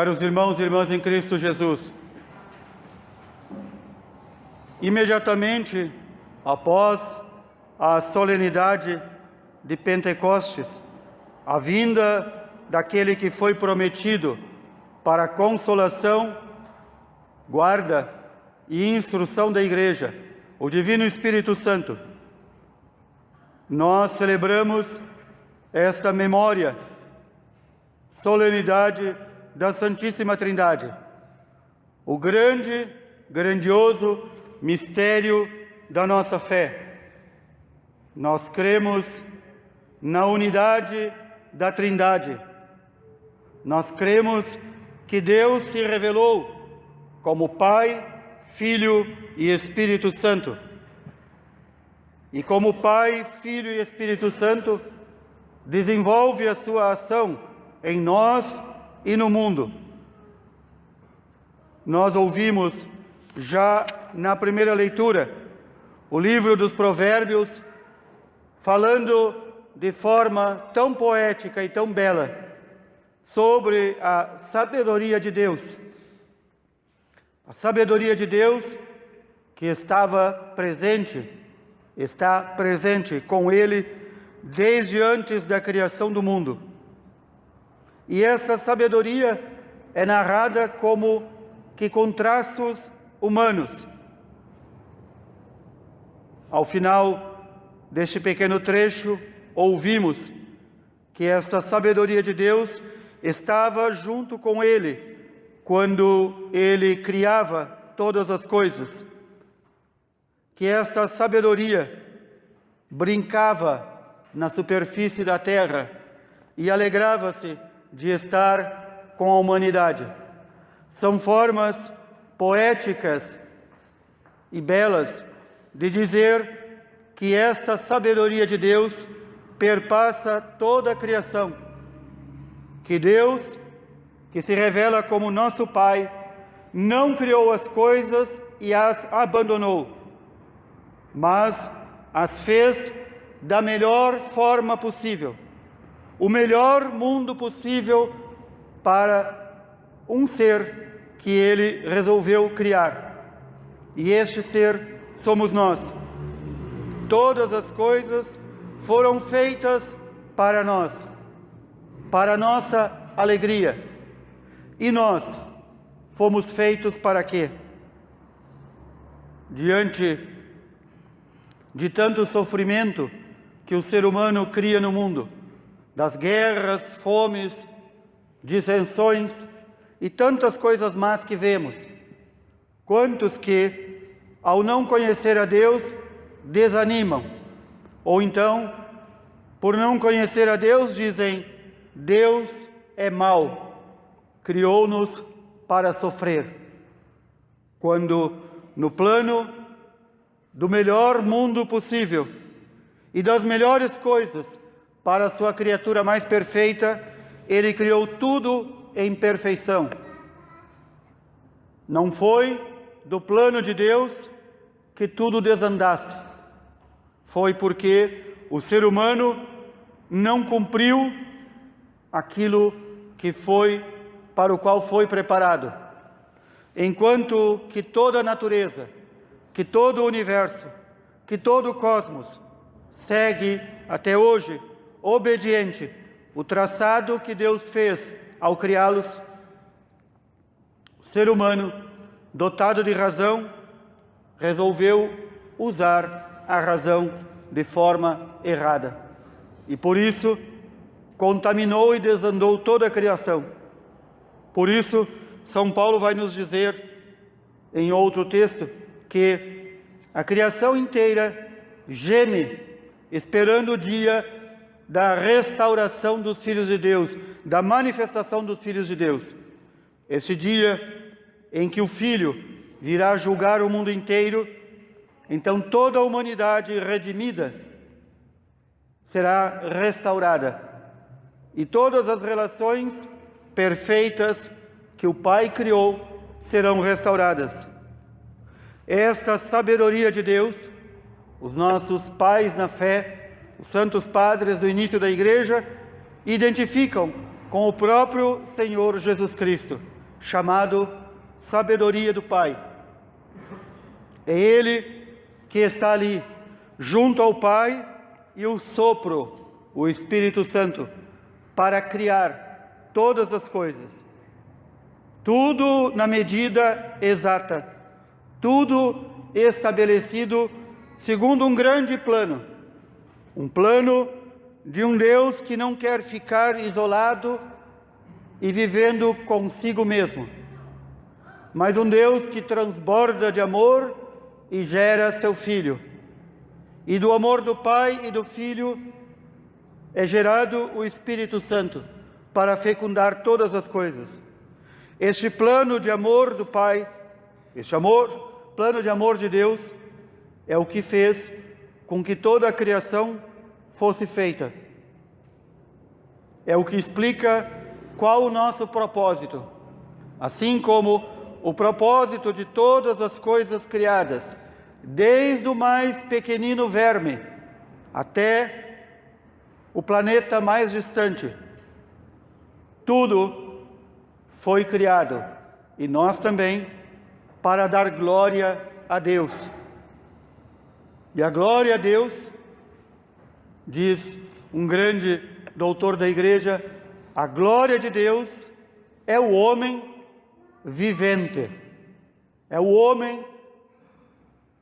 Caros irmãos e irmãs em Cristo Jesus, imediatamente após a solenidade de Pentecostes, a vinda daquele que foi prometido para consolação, guarda e instrução da Igreja, o Divino Espírito Santo, nós celebramos esta memória, solenidade da Santíssima Trindade, o grande, grandioso mistério da nossa fé. Nós cremos na unidade da Trindade. Nós cremos que Deus se revelou como Pai, Filho e Espírito Santo. E como Pai, Filho e Espírito Santo, desenvolve a sua ação em nós e no mundo. Nós ouvimos já na primeira leitura o livro dos Provérbios falando de forma tão poética e tão bela sobre a sabedoria de Deus. A sabedoria de Deus que estava presente, está presente com ele desde antes da criação do mundo. E essa sabedoria é narrada como que com traços humanos. Ao final deste pequeno trecho, ouvimos que esta sabedoria de Deus estava junto com ele quando ele criava todas as coisas. Que esta sabedoria brincava na superfície da terra e alegrava-se de estar com a humanidade. São formas poéticas e belas de dizer que esta sabedoria de Deus perpassa toda a criação. Que Deus, que se revela como nosso Pai, não criou as coisas e as abandonou, mas as fez da melhor forma possível o melhor mundo possível para um ser que ele resolveu criar. E este ser somos nós. Todas as coisas foram feitas para nós, para nossa alegria. E nós fomos feitos para quê? Diante de tanto sofrimento que o ser humano cria no mundo, das guerras, fomes, dissensões e tantas coisas más que vemos. Quantos que, ao não conhecer a Deus, desanimam, ou então, por não conhecer a Deus, dizem: Deus é mau, criou-nos para sofrer. Quando, no plano do melhor mundo possível e das melhores coisas, para a sua criatura mais perfeita, ele criou tudo em perfeição. Não foi do plano de Deus que tudo desandasse. Foi porque o ser humano não cumpriu aquilo que foi para o qual foi preparado. Enquanto que toda a natureza, que todo o universo, que todo o cosmos segue até hoje obediente, o traçado que Deus fez ao criá-los, o ser humano, dotado de razão, resolveu usar a razão de forma errada. E por isso contaminou e desandou toda a criação. Por isso, São Paulo vai nos dizer em outro texto que a criação inteira geme esperando o dia da restauração dos filhos de Deus, da manifestação dos filhos de Deus. Esse dia em que o Filho virá julgar o mundo inteiro, então toda a humanidade redimida será restaurada e todas as relações perfeitas que o Pai criou serão restauradas. Esta sabedoria de Deus, os nossos pais na fé, os santos padres do início da igreja identificam com o próprio Senhor Jesus Cristo, chamado sabedoria do Pai. É Ele que está ali, junto ao Pai e o sopro, o Espírito Santo, para criar todas as coisas. Tudo na medida exata, tudo estabelecido segundo um grande plano, um plano de um Deus que não quer ficar isolado e vivendo consigo mesmo, mas um Deus que transborda de amor e gera seu filho. E do amor do Pai e do Filho é gerado o Espírito Santo para fecundar todas as coisas. Este plano de amor do Pai, este amor, plano de amor de Deus, é o que fez com que toda a criação fosse feita. É o que explica qual o nosso propósito. Assim como o propósito de todas as coisas criadas, desde o mais pequenino verme até o planeta mais distante. Tudo foi criado e nós também para dar glória a Deus. E a glória a Deus, diz um grande doutor da igreja, a glória de Deus é o homem vivente, é o homem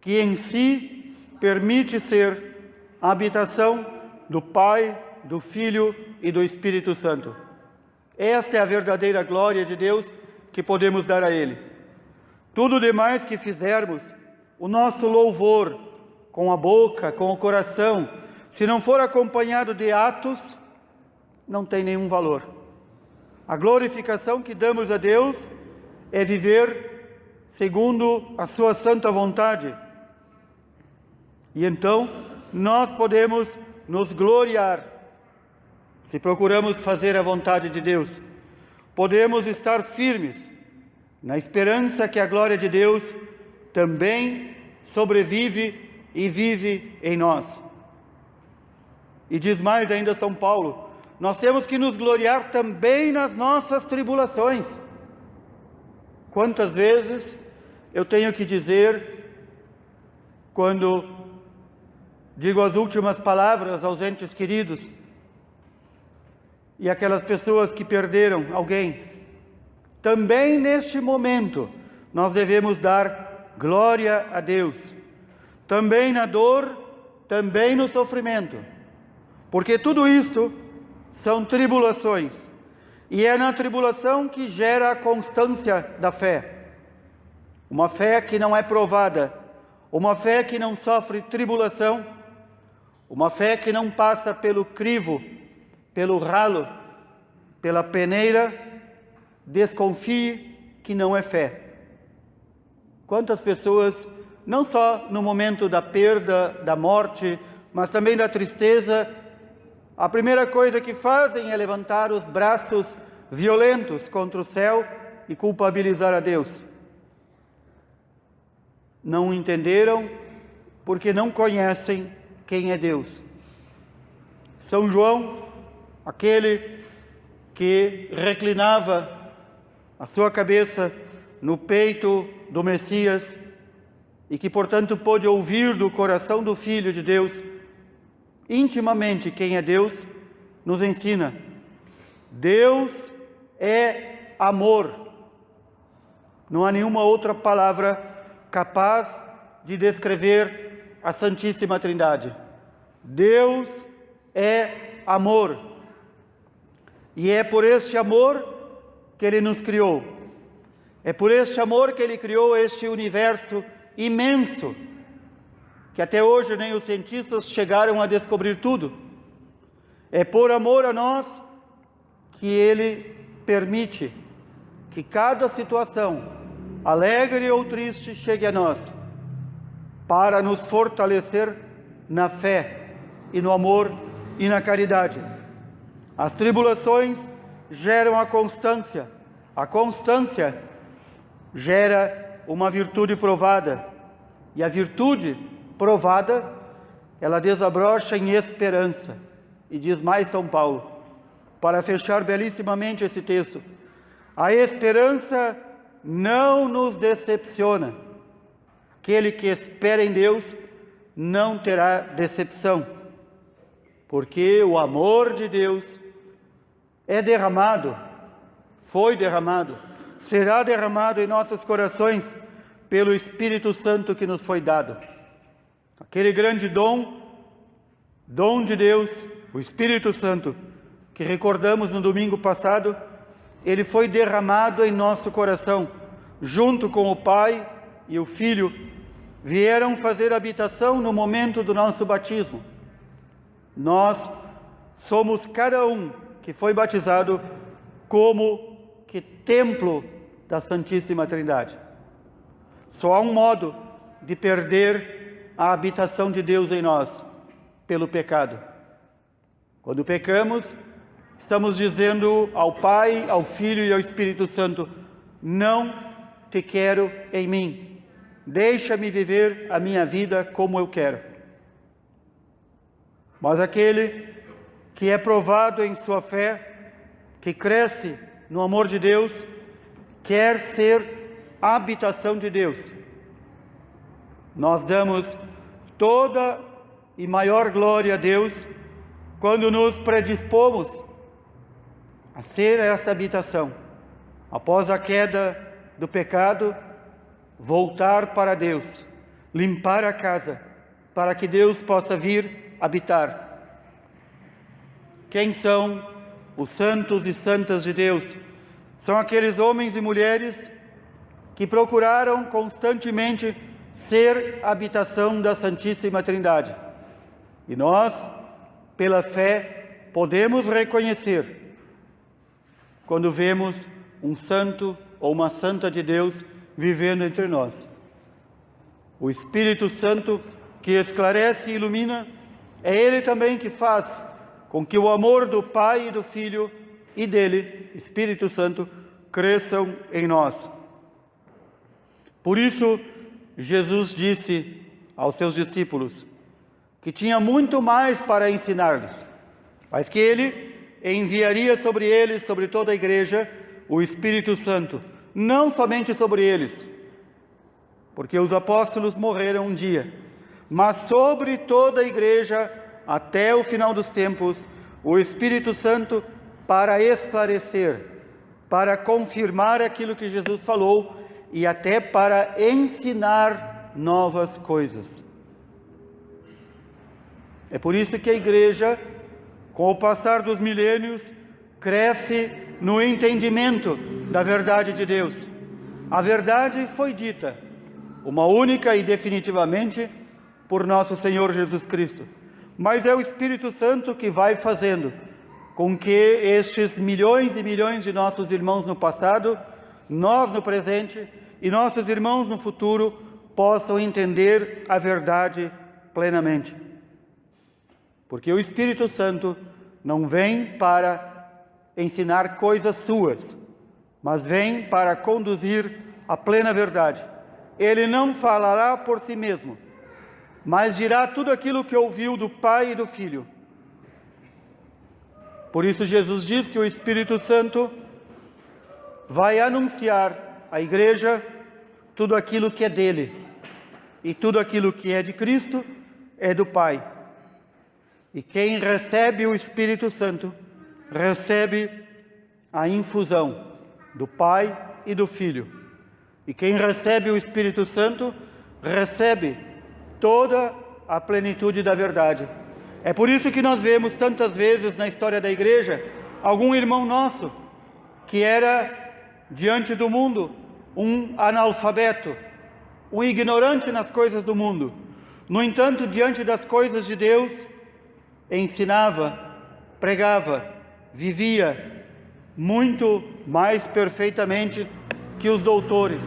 que em si permite ser a habitação do Pai, do Filho e do Espírito Santo. Esta é a verdadeira glória de Deus que podemos dar a Ele. Tudo demais que fizermos, o nosso louvor com a boca, com o coração, se não for acompanhado de atos, não tem nenhum valor. A glorificação que damos a Deus é viver segundo a Sua santa vontade. E então nós podemos nos gloriar se procuramos fazer a vontade de Deus. Podemos estar firmes na esperança que a glória de Deus também sobrevive e vive em nós. E diz mais ainda São Paulo: nós temos que nos gloriar também nas nossas tribulações. Quantas vezes eu tenho que dizer, quando digo as últimas palavras aos entes queridos e aquelas pessoas que perderam alguém, também neste momento nós devemos dar glória a Deus, também na dor, também no sofrimento, porque tudo isso são tribulações. E é na tribulação que gera a constância da fé. Uma fé que não é provada, uma fé que não sofre tribulação, uma fé que não passa pelo crivo, pelo ralo, pela peneira, desconfie que não é fé. Quantas pessoas, não só no momento da perda, da morte, mas também da tristeza, a primeira coisa que fazem é levantar os braços violentos contra o céu e culpabilizar a Deus. Não entenderam porque não conhecem quem é Deus. São João, aquele que reclinava a sua cabeça no peito do Messias e que, portanto, pôde ouvir do coração do Filho de Deus intimamente quem é Deus, nos ensina. Deus é amor. Não há nenhuma outra palavra capaz de descrever a Santíssima Trindade. Deus é amor. E é por este amor que Ele nos criou. É por este amor que Ele criou este universo imenso que até hoje nem os cientistas chegaram a descobrir tudo. É por amor a nós que ele permite que cada situação, alegre ou triste, chegue a nós, para nos fortalecer na fé e no amor e na caridade. As tribulações geram a constância, a constância gera uma virtude provada, e a virtude provada, ela desabrocha em esperança. E diz mais São Paulo: para fechar belíssimamente esse texto. A esperança não nos decepciona. Aquele que espera em Deus não terá decepção, porque o amor de Deus é derramado, foi derramado, será derramado em nossos corações pelo Espírito Santo que nos foi dado. Aquele grande dom, dom de Deus, o Espírito Santo, que recordamos no domingo passado, ele foi derramado em nosso coração, junto com o Pai e o Filho, vieram fazer habitação no momento do nosso batismo. Nós somos cada um que foi batizado como que templo da Santíssima Trindade. Só há um modo de perder a habitação de Deus em nós, pelo pecado. Quando pecamos, Estamos dizendo ao Pai, ao Filho e ao Espírito Santo: não te quero em mim. Deixa-me viver a minha vida como eu quero. Mas aquele que é provado em sua fé, que cresce no amor de Deus, quer ser habitação de Deus. Nós damos toda e maior glória a Deus quando nos predispomos a ser esta habitação. Após a queda do pecado, voltar para Deus, limpar a casa, para que Deus possa vir habitar. Quem são os santos e santas de Deus? São aqueles homens e mulheres que procuraram constantemente ser habitação da Santíssima Trindade. E nós, pela fé, podemos reconhecer quando vemos um santo ou uma santa de Deus vivendo entre nós. O Espírito Santo que esclarece e ilumina, é Ele também que faz com que o amor do Pai e do Filho e dele, Espírito Santo, cresçam em nós. Por isso, Jesus disse aos seus discípulos que tinha muito mais para ensinar-lhes, mas que ele enviaria sobre eles, sobre toda a igreja, o Espírito Santo, não somente sobre eles, porque os apóstolos morreram um dia, mas sobre toda a igreja, até o final dos tempos, o Espírito Santo para esclarecer, para confirmar aquilo que Jesus falou e até para ensinar novas coisas. É por isso que a igreja com o passar dos milênios, cresce no entendimento da verdade de Deus. A verdade foi dita, uma única e definitivamente, por nosso Senhor Jesus Cristo. Mas é o Espírito Santo que vai fazendo com que estes milhões e milhões de nossos irmãos no passado, nós no presente e nossos irmãos no futuro possam entender a verdade plenamente. Porque o Espírito Santo não vem para ensinar coisas suas, mas vem para conduzir a plena verdade. Ele não falará por si mesmo, mas dirá tudo aquilo que ouviu do Pai e do Filho. Por isso, Jesus diz que o Espírito Santo vai anunciar à igreja tudo aquilo que é dele, e tudo aquilo que é de Cristo é do Pai. E quem recebe o Espírito Santo, recebe a infusão do Pai e do Filho. E quem recebe o Espírito Santo, recebe toda a plenitude da verdade. É por isso que nós vemos tantas vezes na história da igreja algum irmão nosso que era diante do mundo um analfabeto, um ignorante nas coisas do mundo. No entanto, diante das coisas de Deus, ensinava, pregava, vivia muito mais perfeitamente que os doutores,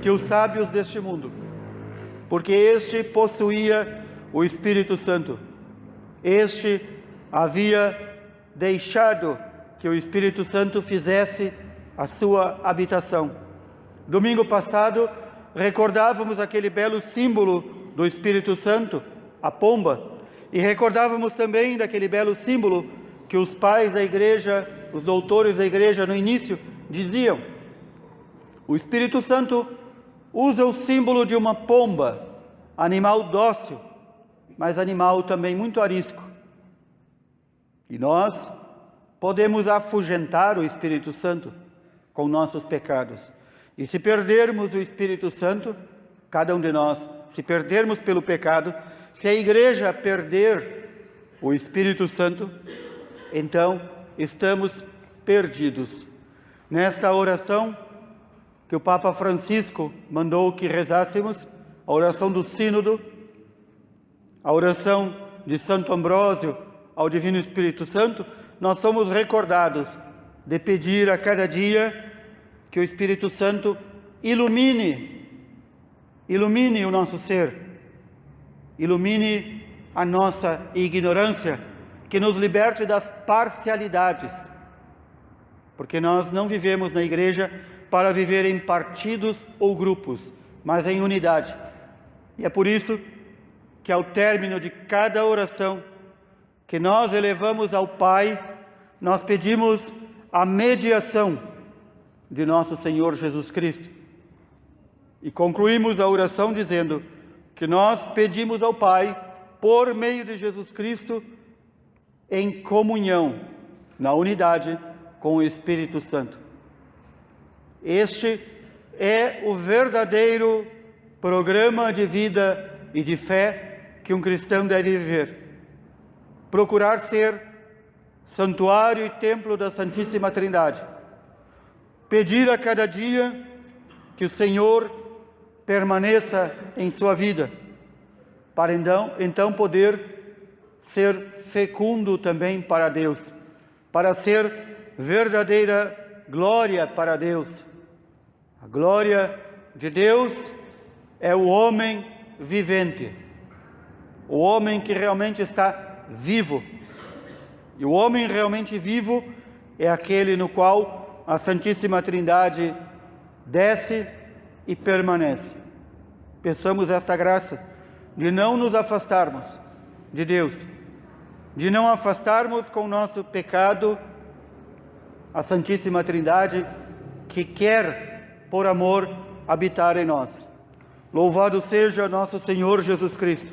que os sábios deste mundo, porque este possuía o Espírito Santo. Este havia deixado que o Espírito Santo fizesse a sua habitação. Domingo passado, recordávamos aquele belo símbolo do Espírito Santo, a pomba, e recordávamos também daquele belo símbolo que os pais da igreja, os doutores da igreja no início diziam. O Espírito Santo usa o símbolo de uma pomba, animal dócil, mas animal também muito arisco. E nós podemos afugentar o Espírito Santo com nossos pecados. E se perdermos o Espírito Santo, cada um de nós, se perdermos pelo pecado, se a igreja perder o Espírito Santo, então estamos perdidos. Nesta oração que o Papa Francisco mandou que rezássemos, a oração do Sínodo, a oração de Santo Ambrósio ao Divino Espírito Santo, nós somos recordados de pedir a cada dia que o Espírito Santo ilumine, ilumine o nosso ser, ilumine a nossa ignorância, que nos liberte das parcialidades, porque nós não vivemos na igreja para viver em partidos ou grupos, mas em unidade. E é por isso que ao término de cada oração que nós elevamos ao Pai, nós pedimos a mediação de nosso Senhor Jesus Cristo. E concluímos a oração dizendo que nós pedimos ao Pai, por meio de Jesus Cristo, em comunhão, na unidade com o Espírito Santo. Este é o verdadeiro programa de vida e de fé que um cristão deve viver. Procurar ser santuário e templo da Santíssima Trindade. Pedir a cada dia que o Senhor permaneça em sua vida, para então, então poder ser fecundo também para Deus, para ser verdadeira glória para Deus. A glória de Deus é o homem vivente, o homem que realmente está vivo. E o homem realmente vivo é aquele no qual a Santíssima Trindade desce e permanece. Peçamos esta graça de não nos afastarmos de Deus, de não afastarmos com o nosso pecado a Santíssima Trindade que quer, por amor, habitar em nós. Louvado seja nosso Senhor Jesus Cristo.